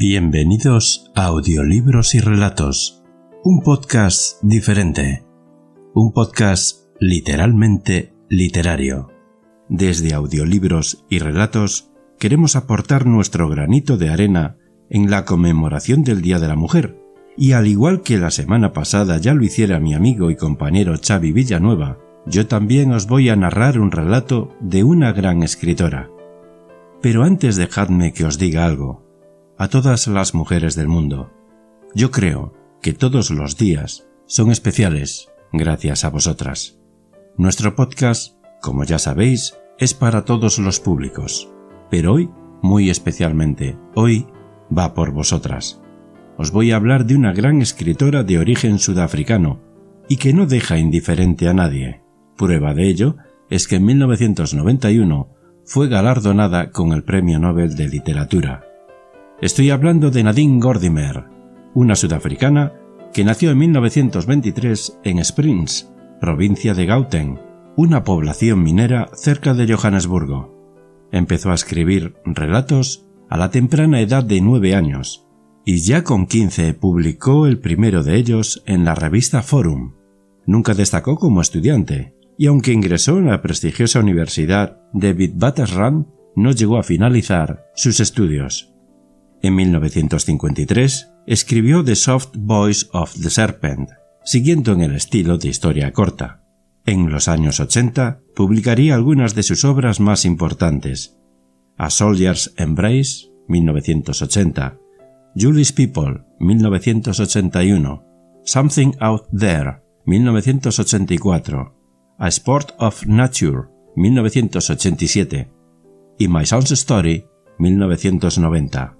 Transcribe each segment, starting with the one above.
Bienvenidos a Audiolibros y Relatos, un podcast diferente, un podcast literalmente literario. Desde Audiolibros y Relatos queremos aportar nuestro granito de arena en la conmemoración del Día de la Mujer, y al igual que la semana pasada ya lo hiciera mi amigo y compañero Xavi Villanueva, yo también os voy a narrar un relato de una gran escritora. Pero antes dejadme que os diga algo a todas las mujeres del mundo. Yo creo que todos los días son especiales gracias a vosotras. Nuestro podcast, como ya sabéis, es para todos los públicos, pero hoy, muy especialmente, hoy va por vosotras. Os voy a hablar de una gran escritora de origen sudafricano y que no deja indiferente a nadie. Prueba de ello es que en 1991 fue galardonada con el Premio Nobel de Literatura. Estoy hablando de Nadine Gordimer, una sudafricana que nació en 1923 en Springs, provincia de Gauteng, una población minera cerca de Johannesburgo. Empezó a escribir relatos a la temprana edad de nueve años, y ya con quince publicó el primero de ellos en la revista Forum. Nunca destacó como estudiante, y aunque ingresó en la prestigiosa universidad de Witwatersrand, no llegó a finalizar sus estudios. En 1953 escribió The Soft Voice of the Serpent, siguiendo en el estilo de historia corta. En los años 80 publicaría algunas de sus obras más importantes. A Soldier's Embrace, 1980, Julie's People, 1981, Something Out There, 1984, A Sport of Nature, 1987 y My Son's Story, 1990.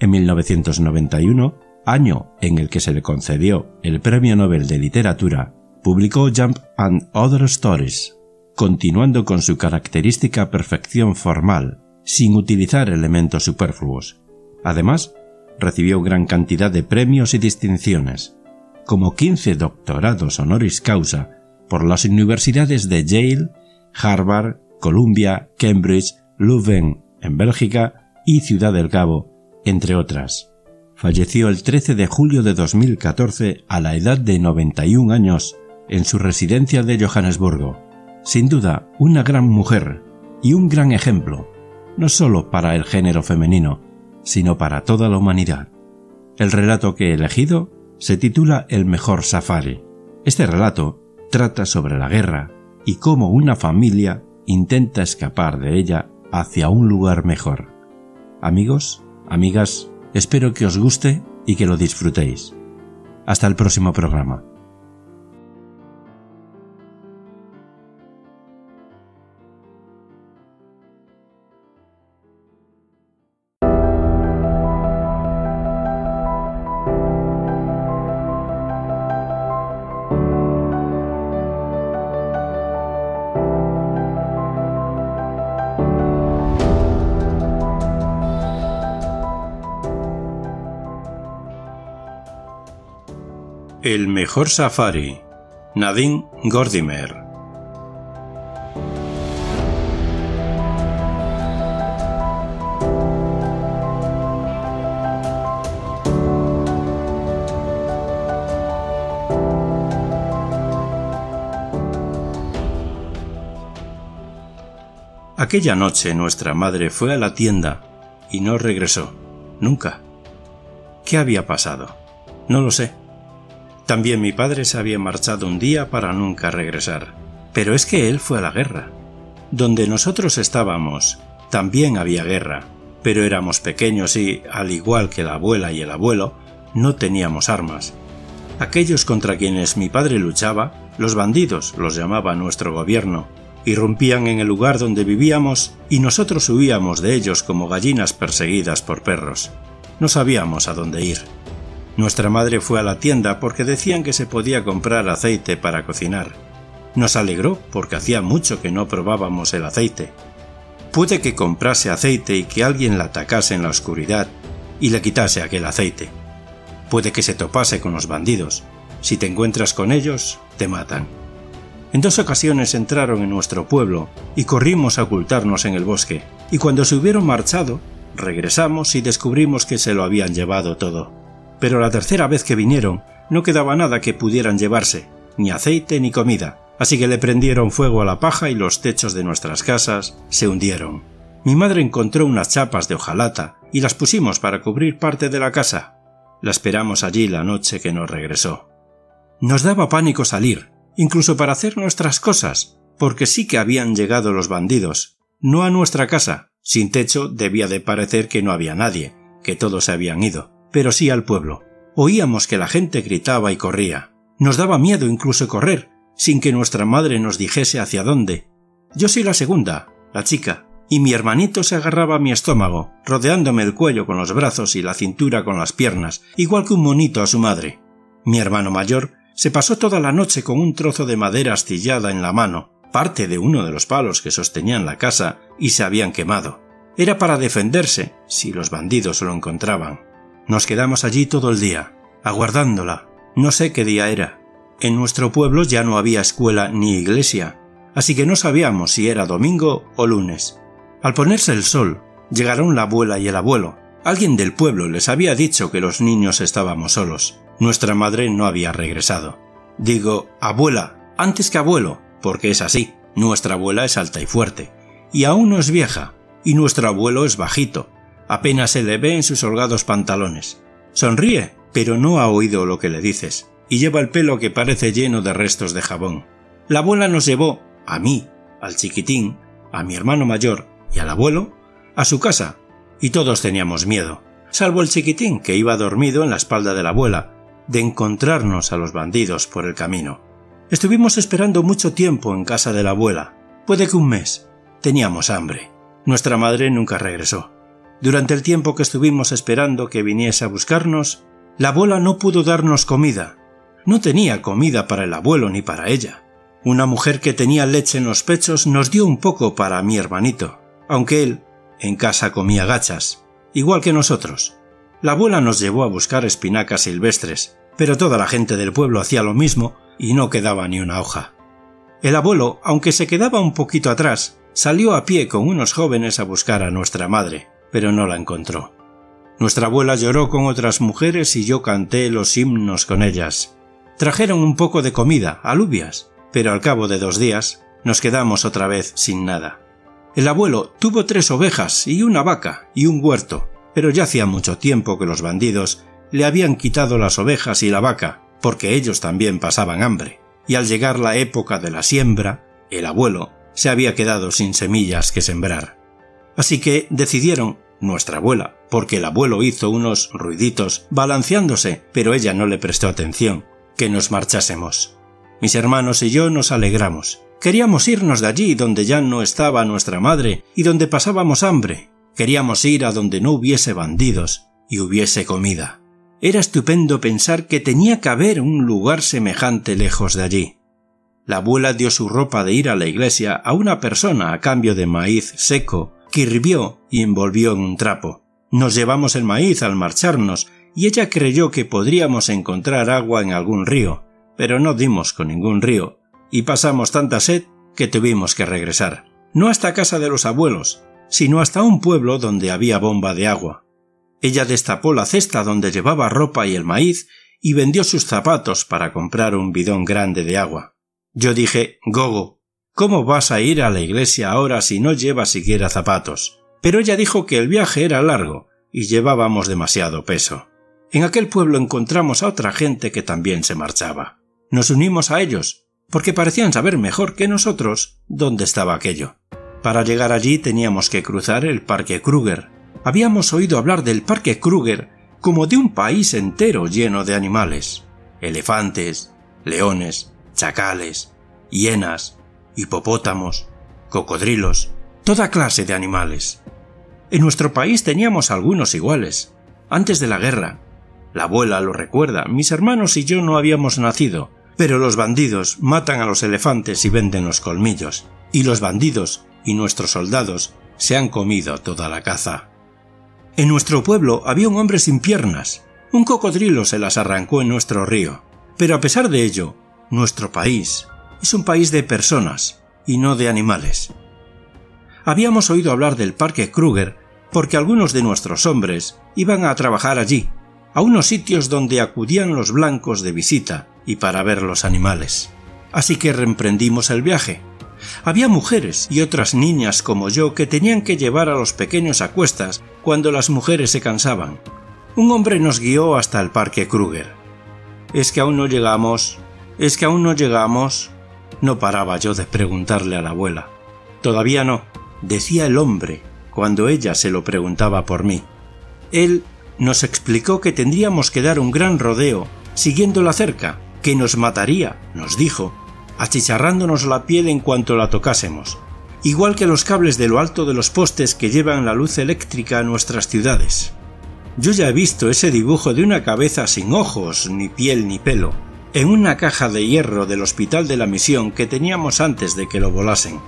En 1991, año en el que se le concedió el Premio Nobel de Literatura, publicó Jump and Other Stories, continuando con su característica perfección formal, sin utilizar elementos superfluos. Además, recibió gran cantidad de premios y distinciones, como 15 doctorados honoris causa por las universidades de Yale, Harvard, Columbia, Cambridge, Leuven en Bélgica y Ciudad del Cabo entre otras. Falleció el 13 de julio de 2014 a la edad de 91 años en su residencia de Johannesburgo. Sin duda, una gran mujer y un gran ejemplo, no solo para el género femenino, sino para toda la humanidad. El relato que he elegido se titula El mejor safari. Este relato trata sobre la guerra y cómo una familia intenta escapar de ella hacia un lugar mejor. Amigos, Amigas, espero que os guste y que lo disfrutéis. Hasta el próximo programa. El mejor safari. Nadine Gordimer. Aquella noche nuestra madre fue a la tienda y no regresó. Nunca. ¿Qué había pasado? No lo sé. También mi padre se había marchado un día para nunca regresar. Pero es que él fue a la guerra. Donde nosotros estábamos, también había guerra, pero éramos pequeños y, al igual que la abuela y el abuelo, no teníamos armas. Aquellos contra quienes mi padre luchaba, los bandidos los llamaba nuestro gobierno, irrumpían en el lugar donde vivíamos y nosotros huíamos de ellos como gallinas perseguidas por perros. No sabíamos a dónde ir. Nuestra madre fue a la tienda porque decían que se podía comprar aceite para cocinar. Nos alegró porque hacía mucho que no probábamos el aceite. Puede que comprase aceite y que alguien la atacase en la oscuridad y le quitase aquel aceite. Puede que se topase con los bandidos. Si te encuentras con ellos, te matan. En dos ocasiones entraron en nuestro pueblo y corrimos a ocultarnos en el bosque, y cuando se hubieron marchado, regresamos y descubrimos que se lo habían llevado todo pero la tercera vez que vinieron no quedaba nada que pudieran llevarse, ni aceite ni comida, así que le prendieron fuego a la paja y los techos de nuestras casas se hundieron. Mi madre encontró unas chapas de hojalata y las pusimos para cubrir parte de la casa. La esperamos allí la noche que nos regresó. Nos daba pánico salir, incluso para hacer nuestras cosas, porque sí que habían llegado los bandidos, no a nuestra casa. Sin techo debía de parecer que no había nadie, que todos se habían ido pero sí al pueblo. Oíamos que la gente gritaba y corría. Nos daba miedo incluso correr, sin que nuestra madre nos dijese hacia dónde. Yo soy la segunda, la chica, y mi hermanito se agarraba a mi estómago, rodeándome el cuello con los brazos y la cintura con las piernas, igual que un monito a su madre. Mi hermano mayor se pasó toda la noche con un trozo de madera astillada en la mano, parte de uno de los palos que sostenían la casa, y se habían quemado. Era para defenderse, si los bandidos lo encontraban. Nos quedamos allí todo el día, aguardándola. No sé qué día era. En nuestro pueblo ya no había escuela ni iglesia, así que no sabíamos si era domingo o lunes. Al ponerse el sol, llegaron la abuela y el abuelo. Alguien del pueblo les había dicho que los niños estábamos solos. Nuestra madre no había regresado. Digo, abuela, antes que abuelo, porque es así. Nuestra abuela es alta y fuerte, y aún no es vieja, y nuestro abuelo es bajito, Apenas se le ve en sus holgados pantalones. Sonríe, pero no ha oído lo que le dices, y lleva el pelo que parece lleno de restos de jabón. La abuela nos llevó, a mí, al chiquitín, a mi hermano mayor y al abuelo, a su casa, y todos teníamos miedo, salvo el chiquitín que iba dormido en la espalda de la abuela, de encontrarnos a los bandidos por el camino. Estuvimos esperando mucho tiempo en casa de la abuela, puede que un mes. Teníamos hambre. Nuestra madre nunca regresó. Durante el tiempo que estuvimos esperando que viniese a buscarnos, la abuela no pudo darnos comida. No tenía comida para el abuelo ni para ella. Una mujer que tenía leche en los pechos nos dio un poco para mi hermanito, aunque él en casa comía gachas, igual que nosotros. La abuela nos llevó a buscar espinacas silvestres, pero toda la gente del pueblo hacía lo mismo y no quedaba ni una hoja. El abuelo, aunque se quedaba un poquito atrás, salió a pie con unos jóvenes a buscar a nuestra madre pero no la encontró. Nuestra abuela lloró con otras mujeres y yo canté los himnos con ellas. Trajeron un poco de comida, alubias, pero al cabo de dos días nos quedamos otra vez sin nada. El abuelo tuvo tres ovejas y una vaca y un huerto, pero ya hacía mucho tiempo que los bandidos le habían quitado las ovejas y la vaca, porque ellos también pasaban hambre, y al llegar la época de la siembra, el abuelo se había quedado sin semillas que sembrar. Así que decidieron, nuestra abuela, porque el abuelo hizo unos ruiditos balanceándose, pero ella no le prestó atención, que nos marchásemos. Mis hermanos y yo nos alegramos. Queríamos irnos de allí donde ya no estaba nuestra madre y donde pasábamos hambre. Queríamos ir a donde no hubiese bandidos y hubiese comida. Era estupendo pensar que tenía que haber un lugar semejante lejos de allí. La abuela dio su ropa de ir a la iglesia a una persona a cambio de maíz seco que hirvió y envolvió en un trapo. Nos llevamos el maíz al marcharnos, y ella creyó que podríamos encontrar agua en algún río, pero no dimos con ningún río, y pasamos tanta sed que tuvimos que regresar. No hasta casa de los abuelos, sino hasta un pueblo donde había bomba de agua. Ella destapó la cesta donde llevaba ropa y el maíz y vendió sus zapatos para comprar un bidón grande de agua. Yo dije Gogo, ¿Cómo vas a ir a la iglesia ahora si no llevas siquiera zapatos? Pero ella dijo que el viaje era largo y llevábamos demasiado peso. En aquel pueblo encontramos a otra gente que también se marchaba. Nos unimos a ellos, porque parecían saber mejor que nosotros dónde estaba aquello. Para llegar allí teníamos que cruzar el Parque Kruger. Habíamos oído hablar del Parque Kruger como de un país entero lleno de animales. Elefantes, leones, chacales, hienas, hipopótamos, cocodrilos, toda clase de animales. En nuestro país teníamos algunos iguales. Antes de la guerra, la abuela lo recuerda, mis hermanos y yo no habíamos nacido, pero los bandidos matan a los elefantes y venden los colmillos, y los bandidos y nuestros soldados se han comido toda la caza. En nuestro pueblo había un hombre sin piernas. Un cocodrilo se las arrancó en nuestro río. Pero a pesar de ello, nuestro país es un país de personas y no de animales. Habíamos oído hablar del Parque Kruger porque algunos de nuestros hombres iban a trabajar allí a unos sitios donde acudían los blancos de visita y para ver los animales. Así que reemprendimos el viaje. Había mujeres y otras niñas como yo que tenían que llevar a los pequeños a cuestas cuando las mujeres se cansaban. Un hombre nos guió hasta el parque Kruger. Es que aún no llegamos. Es que aún no llegamos. No paraba yo de preguntarle a la abuela. Todavía no, decía el hombre cuando ella se lo preguntaba por mí. Él nos explicó que tendríamos que dar un gran rodeo siguiendo la cerca, que nos mataría, nos dijo, achicharrándonos la piel en cuanto la tocásemos, igual que los cables de lo alto de los postes que llevan la luz eléctrica a nuestras ciudades. Yo ya he visto ese dibujo de una cabeza sin ojos, ni piel ni pelo, en una caja de hierro del Hospital de la Misión que teníamos antes de que lo volasen.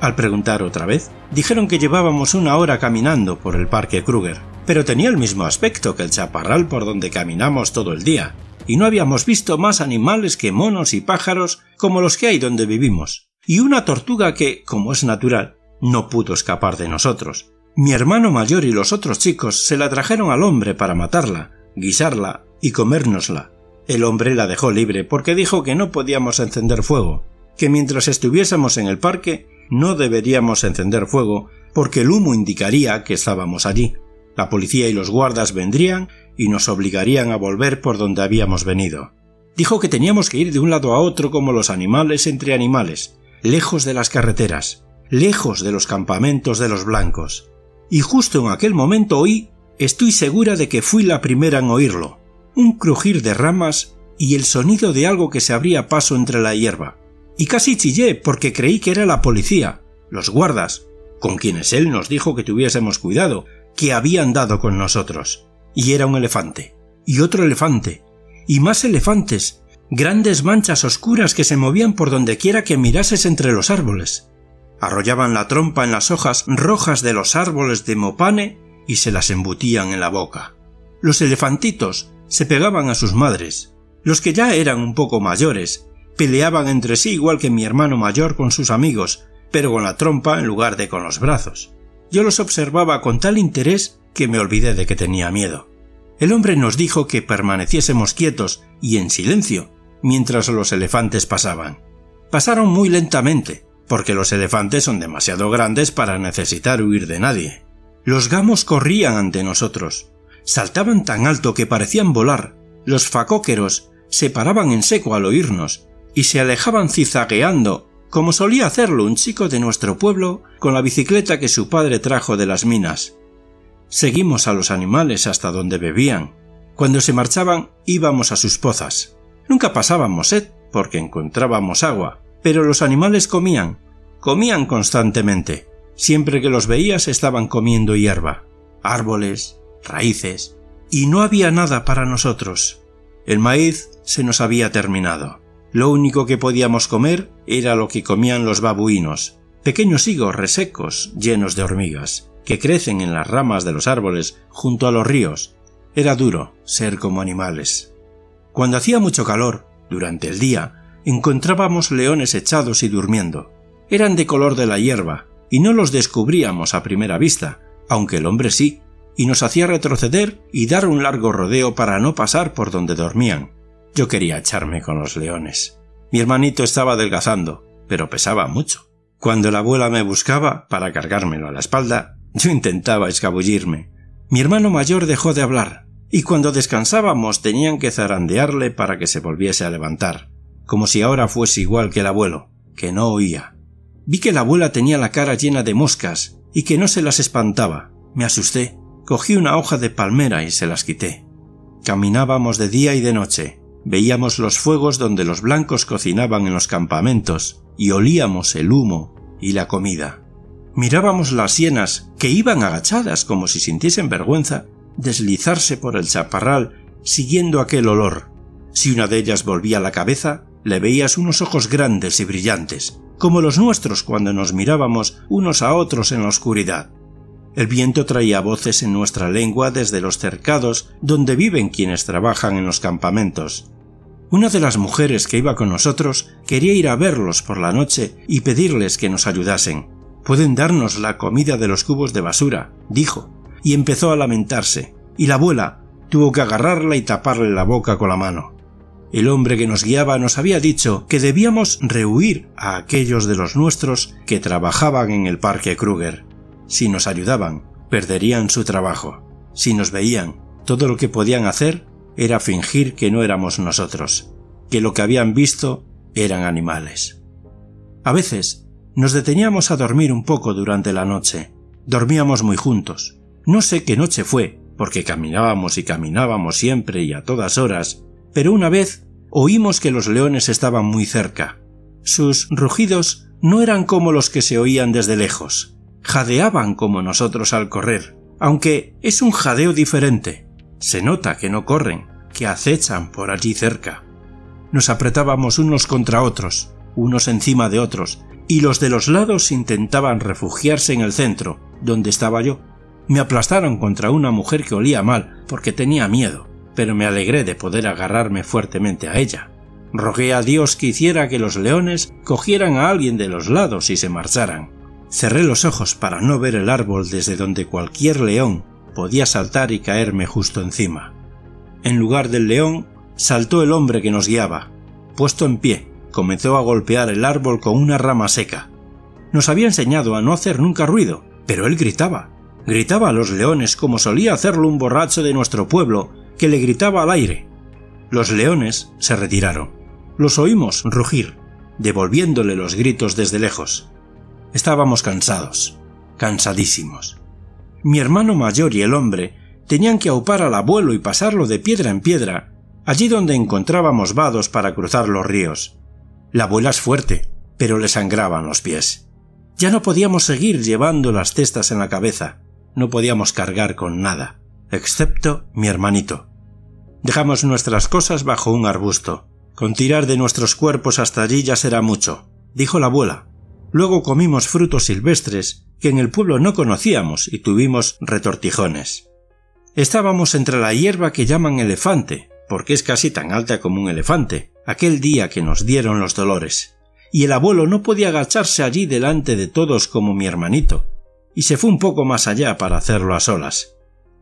Al preguntar otra vez, dijeron que llevábamos una hora caminando por el Parque Kruger pero tenía el mismo aspecto que el chaparral por donde caminamos todo el día, y no habíamos visto más animales que monos y pájaros como los que hay donde vivimos, y una tortuga que, como es natural, no pudo escapar de nosotros. Mi hermano mayor y los otros chicos se la trajeron al hombre para matarla, guisarla y comérnosla. El hombre la dejó libre porque dijo que no podíamos encender fuego, que mientras estuviésemos en el parque no deberíamos encender fuego porque el humo indicaría que estábamos allí. La policía y los guardas vendrían y nos obligarían a volver por donde habíamos venido. Dijo que teníamos que ir de un lado a otro como los animales entre animales, lejos de las carreteras, lejos de los campamentos de los blancos. Y justo en aquel momento oí, estoy segura de que fui la primera en oírlo, un crujir de ramas y el sonido de algo que se abría paso entre la hierba. Y casi chillé porque creí que era la policía, los guardas, con quienes él nos dijo que tuviésemos cuidado, que habían dado con nosotros. Y era un elefante, y otro elefante, y más elefantes, grandes manchas oscuras que se movían por donde quiera que mirases entre los árboles. Arrollaban la trompa en las hojas rojas de los árboles de mopane y se las embutían en la boca. Los elefantitos se pegaban a sus madres. Los que ya eran un poco mayores peleaban entre sí igual que mi hermano mayor con sus amigos, pero con la trompa en lugar de con los brazos. Yo los observaba con tal interés que me olvidé de que tenía miedo. El hombre nos dijo que permaneciésemos quietos y en silencio mientras los elefantes pasaban. Pasaron muy lentamente, porque los elefantes son demasiado grandes para necesitar huir de nadie. Los gamos corrían ante nosotros, saltaban tan alto que parecían volar, los facóqueros se paraban en seco al oírnos y se alejaban cizagueando como solía hacerlo un chico de nuestro pueblo con la bicicleta que su padre trajo de las minas. Seguimos a los animales hasta donde bebían. Cuando se marchaban íbamos a sus pozas. Nunca pasábamos sed porque encontrábamos agua, pero los animales comían, comían constantemente. Siempre que los veías estaban comiendo hierba, árboles, raíces, y no había nada para nosotros. El maíz se nos había terminado. Lo único que podíamos comer era lo que comían los babuinos, pequeños higos resecos llenos de hormigas, que crecen en las ramas de los árboles junto a los ríos. Era duro ser como animales. Cuando hacía mucho calor, durante el día, encontrábamos leones echados y durmiendo. Eran de color de la hierba, y no los descubríamos a primera vista, aunque el hombre sí, y nos hacía retroceder y dar un largo rodeo para no pasar por donde dormían. Yo quería echarme con los leones. Mi hermanito estaba adelgazando, pero pesaba mucho. Cuando la abuela me buscaba para cargármelo a la espalda, yo intentaba escabullirme. Mi hermano mayor dejó de hablar, y cuando descansábamos tenían que zarandearle para que se volviese a levantar, como si ahora fuese igual que el abuelo, que no oía. Vi que la abuela tenía la cara llena de moscas y que no se las espantaba. Me asusté, cogí una hoja de palmera y se las quité. Caminábamos de día y de noche, veíamos los fuegos donde los blancos cocinaban en los campamentos y olíamos el humo y la comida. Mirábamos las sienas, que iban agachadas como si sintiesen vergüenza, deslizarse por el chaparral siguiendo aquel olor. Si una de ellas volvía la cabeza, le veías unos ojos grandes y brillantes, como los nuestros cuando nos mirábamos unos a otros en la oscuridad. El viento traía voces en nuestra lengua desde los cercados donde viven quienes trabajan en los campamentos. Una de las mujeres que iba con nosotros quería ir a verlos por la noche y pedirles que nos ayudasen. Pueden darnos la comida de los cubos de basura, dijo, y empezó a lamentarse, y la abuela tuvo que agarrarla y taparle la boca con la mano. El hombre que nos guiaba nos había dicho que debíamos rehuir a aquellos de los nuestros que trabajaban en el parque Kruger. Si nos ayudaban, perderían su trabajo. Si nos veían, todo lo que podían hacer era fingir que no éramos nosotros, que lo que habían visto eran animales. A veces nos deteníamos a dormir un poco durante la noche. Dormíamos muy juntos. No sé qué noche fue, porque caminábamos y caminábamos siempre y a todas horas, pero una vez oímos que los leones estaban muy cerca. Sus rugidos no eran como los que se oían desde lejos. Jadeaban como nosotros al correr, aunque es un jadeo diferente. Se nota que no corren, que acechan por allí cerca. Nos apretábamos unos contra otros, unos encima de otros, y los de los lados intentaban refugiarse en el centro, donde estaba yo. Me aplastaron contra una mujer que olía mal, porque tenía miedo, pero me alegré de poder agarrarme fuertemente a ella. Rogué a Dios que hiciera que los leones cogieran a alguien de los lados y se marcharan. Cerré los ojos para no ver el árbol desde donde cualquier león podía saltar y caerme justo encima. En lugar del león, saltó el hombre que nos guiaba. Puesto en pie, comenzó a golpear el árbol con una rama seca. Nos había enseñado a no hacer nunca ruido, pero él gritaba. Gritaba a los leones como solía hacerlo un borracho de nuestro pueblo, que le gritaba al aire. Los leones se retiraron. Los oímos rugir, devolviéndole los gritos desde lejos. Estábamos cansados, cansadísimos. Mi hermano mayor y el hombre tenían que aupar al abuelo y pasarlo de piedra en piedra, allí donde encontrábamos vados para cruzar los ríos. La abuela es fuerte, pero le sangraban los pies. Ya no podíamos seguir llevando las cestas en la cabeza, no podíamos cargar con nada, excepto mi hermanito. Dejamos nuestras cosas bajo un arbusto. Con tirar de nuestros cuerpos hasta allí ya será mucho, dijo la abuela. Luego comimos frutos silvestres que en el pueblo no conocíamos y tuvimos retortijones. Estábamos entre la hierba que llaman elefante, porque es casi tan alta como un elefante, aquel día que nos dieron los dolores, y el abuelo no podía agacharse allí delante de todos como mi hermanito, y se fue un poco más allá para hacerlo a solas.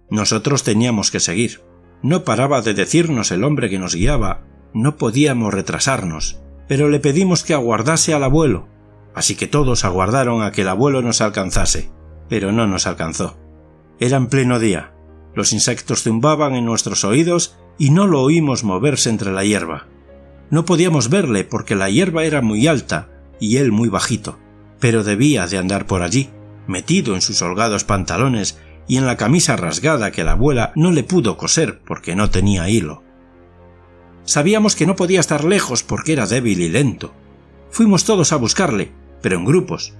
Nosotros teníamos que seguir. No paraba de decirnos el hombre que nos guiaba, no podíamos retrasarnos, pero le pedimos que aguardase al abuelo, así que todos aguardaron a que el abuelo nos alcanzase, pero no nos alcanzó. Era en pleno día. Los insectos zumbaban en nuestros oídos y no lo oímos moverse entre la hierba. No podíamos verle porque la hierba era muy alta y él muy bajito, pero debía de andar por allí, metido en sus holgados pantalones y en la camisa rasgada que la abuela no le pudo coser porque no tenía hilo. Sabíamos que no podía estar lejos porque era débil y lento. Fuimos todos a buscarle, pero en grupos,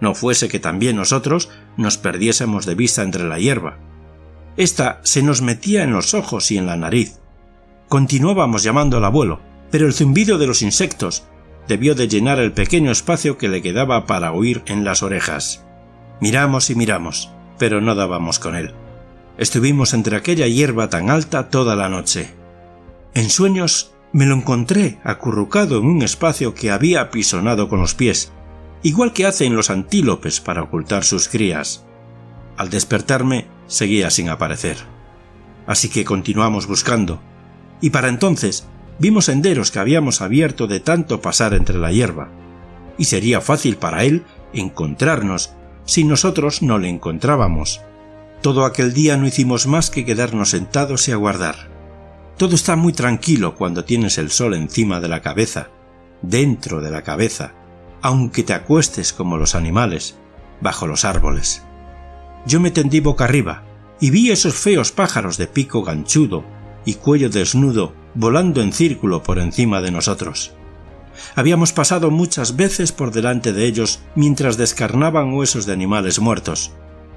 no fuese que también nosotros nos perdiésemos de vista entre la hierba. Esta se nos metía en los ojos y en la nariz. Continuábamos llamando al abuelo, pero el zumbido de los insectos debió de llenar el pequeño espacio que le quedaba para oír en las orejas. Miramos y miramos, pero no dábamos con él. Estuvimos entre aquella hierba tan alta toda la noche. En sueños me lo encontré acurrucado en un espacio que había apisonado con los pies, igual que hacen los antílopes para ocultar sus crías. Al despertarme seguía sin aparecer. Así que continuamos buscando, y para entonces vimos senderos que habíamos abierto de tanto pasar entre la hierba, y sería fácil para él encontrarnos si nosotros no le encontrábamos. Todo aquel día no hicimos más que quedarnos sentados y aguardar. Todo está muy tranquilo cuando tienes el sol encima de la cabeza, dentro de la cabeza, aunque te acuestes como los animales, bajo los árboles. Yo me tendí boca arriba y vi esos feos pájaros de pico ganchudo y cuello desnudo volando en círculo por encima de nosotros. Habíamos pasado muchas veces por delante de ellos mientras descarnaban huesos de animales muertos,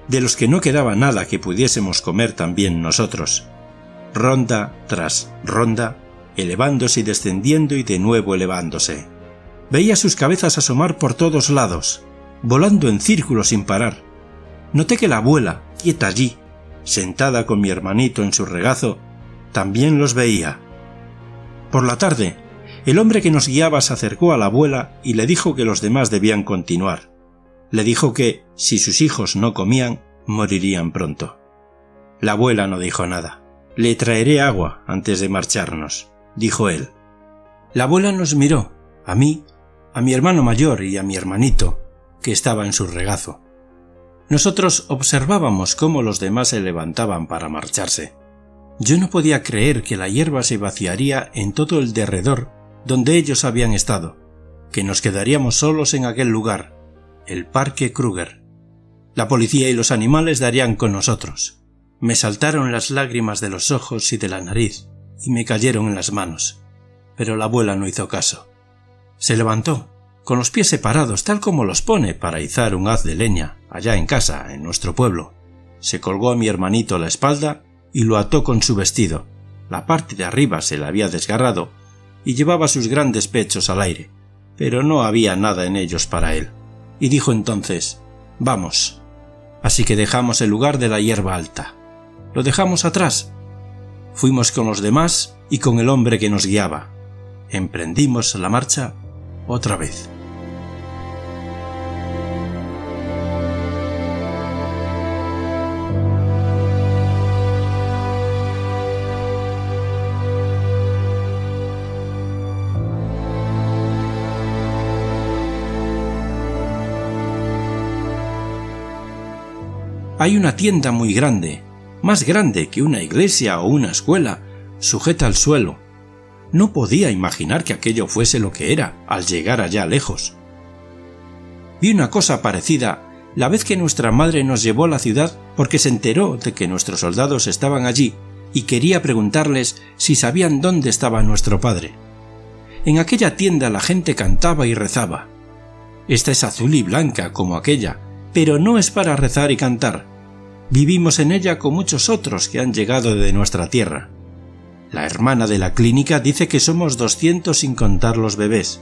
de los que no quedaba nada que pudiésemos comer también nosotros. Ronda tras ronda, elevándose y descendiendo y de nuevo elevándose. Veía sus cabezas asomar por todos lados, volando en círculo sin parar. Noté que la abuela, quieta allí, sentada con mi hermanito en su regazo, también los veía. Por la tarde, el hombre que nos guiaba se acercó a la abuela y le dijo que los demás debían continuar. Le dijo que, si sus hijos no comían, morirían pronto. La abuela no dijo nada. Le traeré agua antes de marcharnos, dijo él. La abuela nos miró, a mí, a mi hermano mayor y a mi hermanito, que estaba en su regazo. Nosotros observábamos cómo los demás se levantaban para marcharse. Yo no podía creer que la hierba se vaciaría en todo el derredor donde ellos habían estado, que nos quedaríamos solos en aquel lugar, el Parque Kruger. La policía y los animales darían con nosotros. Me saltaron las lágrimas de los ojos y de la nariz, y me cayeron en las manos. Pero la abuela no hizo caso. Se levantó, con los pies separados tal como los pone para izar un haz de leña, allá en casa, en nuestro pueblo. Se colgó a mi hermanito la espalda y lo ató con su vestido. La parte de arriba se le había desgarrado y llevaba sus grandes pechos al aire, pero no había nada en ellos para él. Y dijo entonces Vamos. Así que dejamos el lugar de la hierba alta. Lo dejamos atrás. Fuimos con los demás y con el hombre que nos guiaba. Emprendimos la marcha otra vez. Hay una tienda muy grande, más grande que una iglesia o una escuela, sujeta al suelo. No podía imaginar que aquello fuese lo que era al llegar allá lejos. Vi una cosa parecida la vez que nuestra madre nos llevó a la ciudad porque se enteró de que nuestros soldados estaban allí y quería preguntarles si sabían dónde estaba nuestro padre. En aquella tienda la gente cantaba y rezaba. Esta es azul y blanca como aquella, pero no es para rezar y cantar. Vivimos en ella con muchos otros que han llegado de nuestra tierra. La hermana de la clínica dice que somos doscientos sin contar los bebés.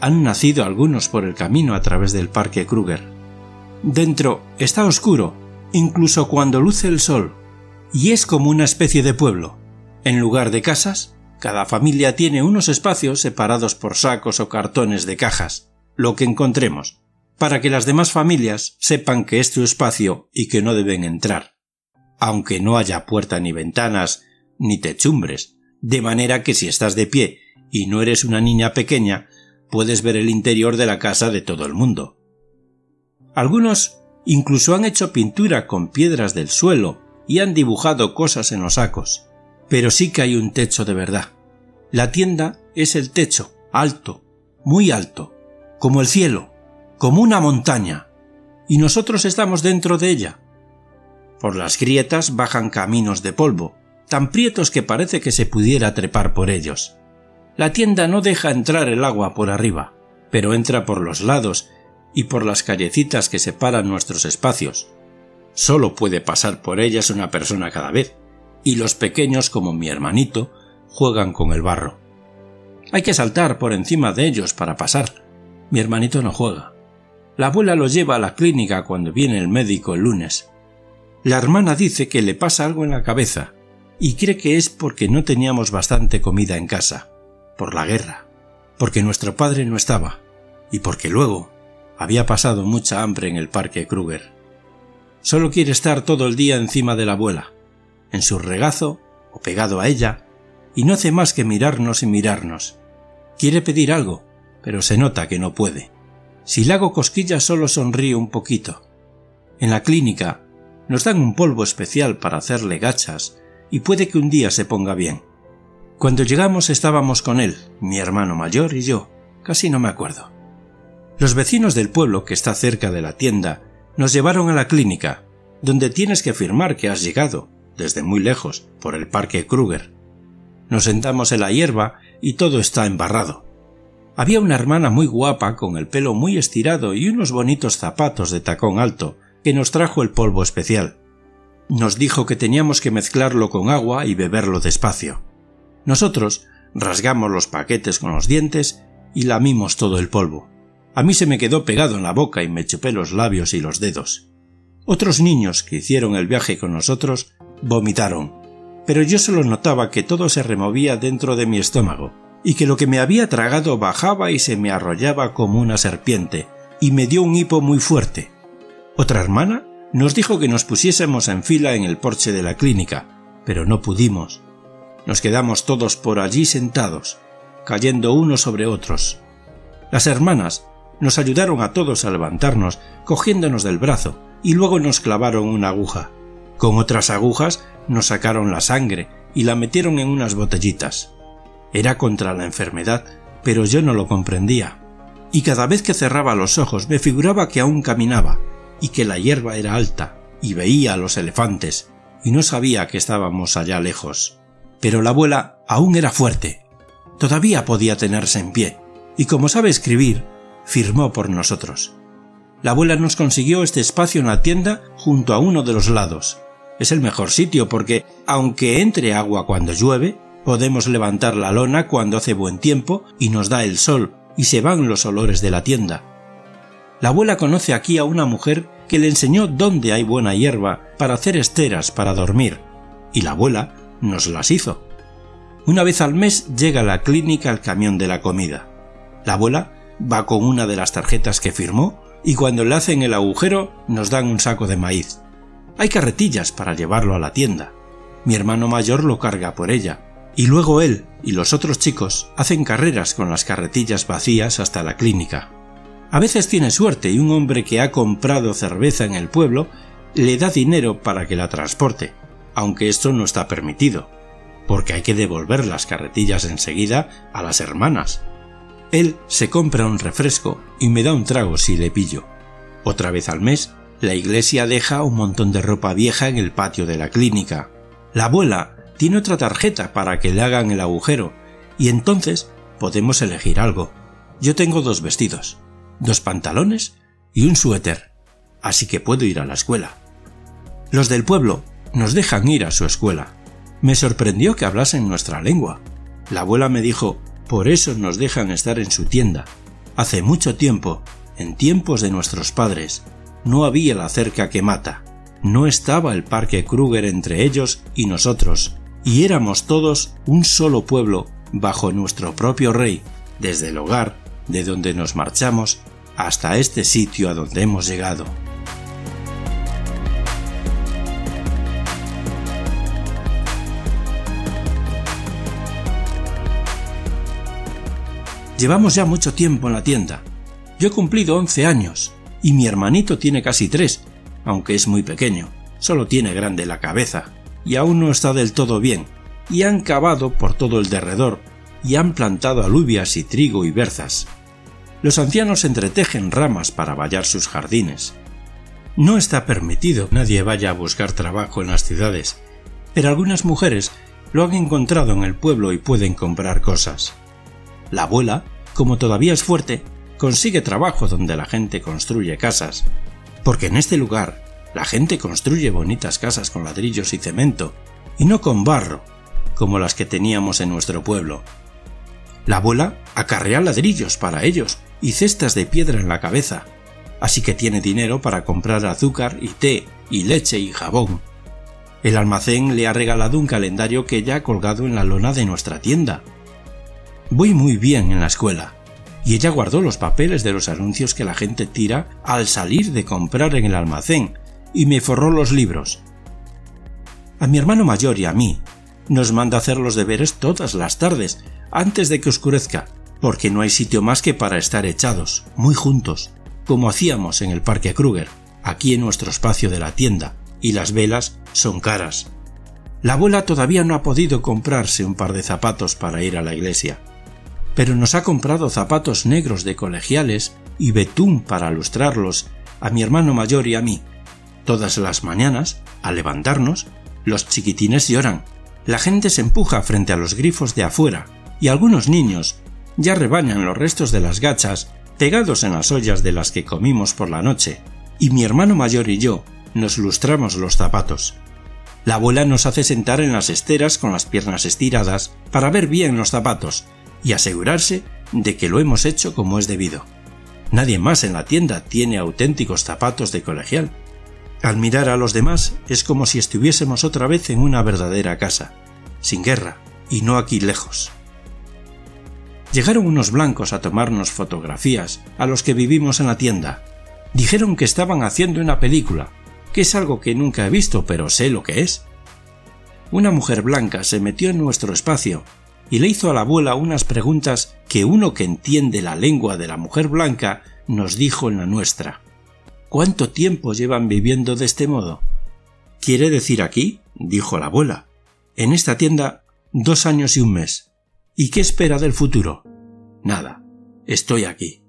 Han nacido algunos por el camino a través del parque Kruger. Dentro está oscuro, incluso cuando luce el sol, y es como una especie de pueblo. En lugar de casas, cada familia tiene unos espacios separados por sacos o cartones de cajas, lo que encontremos, para que las demás familias sepan que es tu espacio y que no deben entrar, aunque no haya puerta ni ventanas ni techumbres, de manera que si estás de pie y no eres una niña pequeña, puedes ver el interior de la casa de todo el mundo. Algunos incluso han hecho pintura con piedras del suelo y han dibujado cosas en los sacos, pero sí que hay un techo de verdad. La tienda es el techo, alto, muy alto, como el cielo, como una montaña, y nosotros estamos dentro de ella. Por las grietas bajan caminos de polvo, tan prietos que parece que se pudiera trepar por ellos. La tienda no deja entrar el agua por arriba, pero entra por los lados y por las callecitas que separan nuestros espacios. Solo puede pasar por ellas una persona cada vez, y los pequeños como mi hermanito juegan con el barro. Hay que saltar por encima de ellos para pasar. Mi hermanito no juega. La abuela lo lleva a la clínica cuando viene el médico el lunes. La hermana dice que le pasa algo en la cabeza y cree que es porque no teníamos bastante comida en casa, por la guerra, porque nuestro padre no estaba y porque luego había pasado mucha hambre en el parque Kruger. Solo quiere estar todo el día encima de la abuela, en su regazo o pegado a ella, y no hace más que mirarnos y mirarnos. Quiere pedir algo, pero se nota que no puede. Si le hago cosquillas solo sonríe un poquito. En la clínica Nos dan un polvo especial para hacerle gachas y puede que un día se ponga bien. Cuando llegamos estábamos con él, mi hermano mayor y yo. Casi no me acuerdo. Los vecinos del pueblo que está cerca de la tienda nos llevaron a la clínica, donde tienes que firmar que has llegado, desde muy lejos, por el parque Kruger. Nos sentamos en la hierba y todo está embarrado. Había una hermana muy guapa con el pelo muy estirado y unos bonitos zapatos de tacón alto que nos trajo el polvo especial. Nos dijo que teníamos que mezclarlo con agua y beberlo despacio. Nosotros rasgamos los paquetes con los dientes y lamimos todo el polvo. A mí se me quedó pegado en la boca y me chupé los labios y los dedos. Otros niños que hicieron el viaje con nosotros vomitaron, pero yo solo notaba que todo se removía dentro de mi estómago, y que lo que me había tragado bajaba y se me arrollaba como una serpiente, y me dio un hipo muy fuerte. Otra hermana nos dijo que nos pusiésemos en fila en el porche de la clínica, pero no pudimos. Nos quedamos todos por allí sentados, cayendo unos sobre otros. Las hermanas nos ayudaron a todos a levantarnos, cogiéndonos del brazo, y luego nos clavaron una aguja. Con otras agujas nos sacaron la sangre y la metieron en unas botellitas. Era contra la enfermedad, pero yo no lo comprendía. Y cada vez que cerraba los ojos me figuraba que aún caminaba, y que la hierba era alta, y veía a los elefantes, y no sabía que estábamos allá lejos. Pero la abuela aún era fuerte. Todavía podía tenerse en pie, y como sabe escribir, firmó por nosotros. La abuela nos consiguió este espacio en la tienda junto a uno de los lados. Es el mejor sitio porque, aunque entre agua cuando llueve, podemos levantar la lona cuando hace buen tiempo y nos da el sol y se van los olores de la tienda. La abuela conoce aquí a una mujer que le enseñó dónde hay buena hierba para hacer esteras para dormir, y la abuela nos las hizo. Una vez al mes llega a la clínica el camión de la comida. La abuela va con una de las tarjetas que firmó y cuando le hacen el agujero nos dan un saco de maíz. Hay carretillas para llevarlo a la tienda. Mi hermano mayor lo carga por ella, y luego él y los otros chicos hacen carreras con las carretillas vacías hasta la clínica. A veces tiene suerte y un hombre que ha comprado cerveza en el pueblo le da dinero para que la transporte, aunque esto no está permitido, porque hay que devolver las carretillas enseguida a las hermanas. Él se compra un refresco y me da un trago si le pillo. Otra vez al mes, la iglesia deja un montón de ropa vieja en el patio de la clínica. La abuela tiene otra tarjeta para que le hagan el agujero y entonces podemos elegir algo. Yo tengo dos vestidos dos pantalones y un suéter, así que puedo ir a la escuela. Los del pueblo nos dejan ir a su escuela. Me sorprendió que hablasen nuestra lengua. La abuela me dijo, por eso nos dejan estar en su tienda. Hace mucho tiempo, en tiempos de nuestros padres, no había la cerca que mata. No estaba el parque Kruger entre ellos y nosotros, y éramos todos un solo pueblo bajo nuestro propio rey, desde el hogar de donde nos marchamos hasta este sitio a donde hemos llegado. Llevamos ya mucho tiempo en la tienda. Yo he cumplido 11 años y mi hermanito tiene casi 3, aunque es muy pequeño. Solo tiene grande la cabeza y aún no está del todo bien. Y han cavado por todo el derredor y han plantado alubias y trigo y berzas los ancianos entretejen ramas para vallar sus jardines. No está permitido que nadie vaya a buscar trabajo en las ciudades, pero algunas mujeres lo han encontrado en el pueblo y pueden comprar cosas. La abuela, como todavía es fuerte, consigue trabajo donde la gente construye casas, porque en este lugar la gente construye bonitas casas con ladrillos y cemento, y no con barro, como las que teníamos en nuestro pueblo. La abuela acarrea ladrillos para ellos y cestas de piedra en la cabeza, así que tiene dinero para comprar azúcar y té y leche y jabón. El almacén le ha regalado un calendario que ya ha colgado en la lona de nuestra tienda. Voy muy bien en la escuela, y ella guardó los papeles de los anuncios que la gente tira al salir de comprar en el almacén y me forró los libros. A mi hermano mayor y a mí nos manda hacer los deberes todas las tardes antes de que oscurezca porque no hay sitio más que para estar echados, muy juntos, como hacíamos en el Parque Kruger, aquí en nuestro espacio de la tienda, y las velas son caras. La abuela todavía no ha podido comprarse un par de zapatos para ir a la iglesia, pero nos ha comprado zapatos negros de colegiales y betún para lustrarlos a mi hermano mayor y a mí. Todas las mañanas, al levantarnos, los chiquitines lloran, la gente se empuja frente a los grifos de afuera, y algunos niños ya rebañan los restos de las gachas pegados en las ollas de las que comimos por la noche, y mi hermano mayor y yo nos lustramos los zapatos. La abuela nos hace sentar en las esteras con las piernas estiradas para ver bien los zapatos y asegurarse de que lo hemos hecho como es debido. Nadie más en la tienda tiene auténticos zapatos de colegial. Al mirar a los demás es como si estuviésemos otra vez en una verdadera casa, sin guerra, y no aquí lejos. Llegaron unos blancos a tomarnos fotografías a los que vivimos en la tienda. Dijeron que estaban haciendo una película que es algo que nunca he visto, pero sé lo que es. Una mujer blanca se metió en nuestro espacio y le hizo a la abuela unas preguntas que uno que entiende la lengua de la mujer blanca nos dijo en la nuestra. ¿Cuánto tiempo llevan viviendo de este modo? ¿Quiere decir aquí? dijo la abuela. En esta tienda dos años y un mes. ¿Y qué espera del futuro? Nada. Estoy aquí.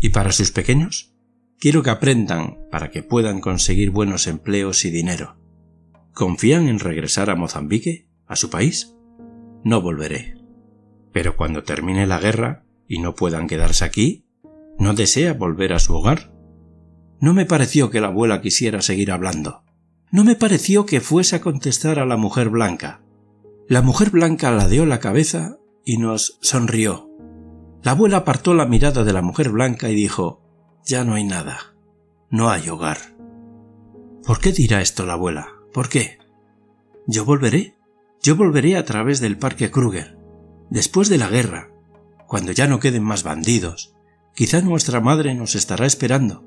¿Y para sus pequeños? Quiero que aprendan para que puedan conseguir buenos empleos y dinero. ¿Confían en regresar a Mozambique, a su país? No volveré. Pero cuando termine la guerra y no puedan quedarse aquí, ¿no desea volver a su hogar? No me pareció que la abuela quisiera seguir hablando. No me pareció que fuese a contestar a la mujer blanca. La mujer blanca ladeó la cabeza y nos sonrió. La abuela apartó la mirada de la mujer blanca y dijo ya no hay nada. No hay hogar. ¿Por qué dirá esto la abuela? ¿Por qué? Yo volveré. Yo volveré a través del Parque Kruger. Después de la guerra, cuando ya no queden más bandidos, quizá nuestra madre nos estará esperando.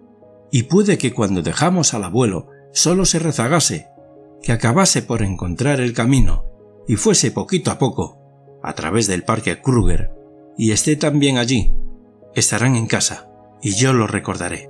Y puede que cuando dejamos al abuelo solo se rezagase, que acabase por encontrar el camino y fuese poquito a poco a través del Parque Kruger y esté también allí. Estarán en casa y yo lo recordaré.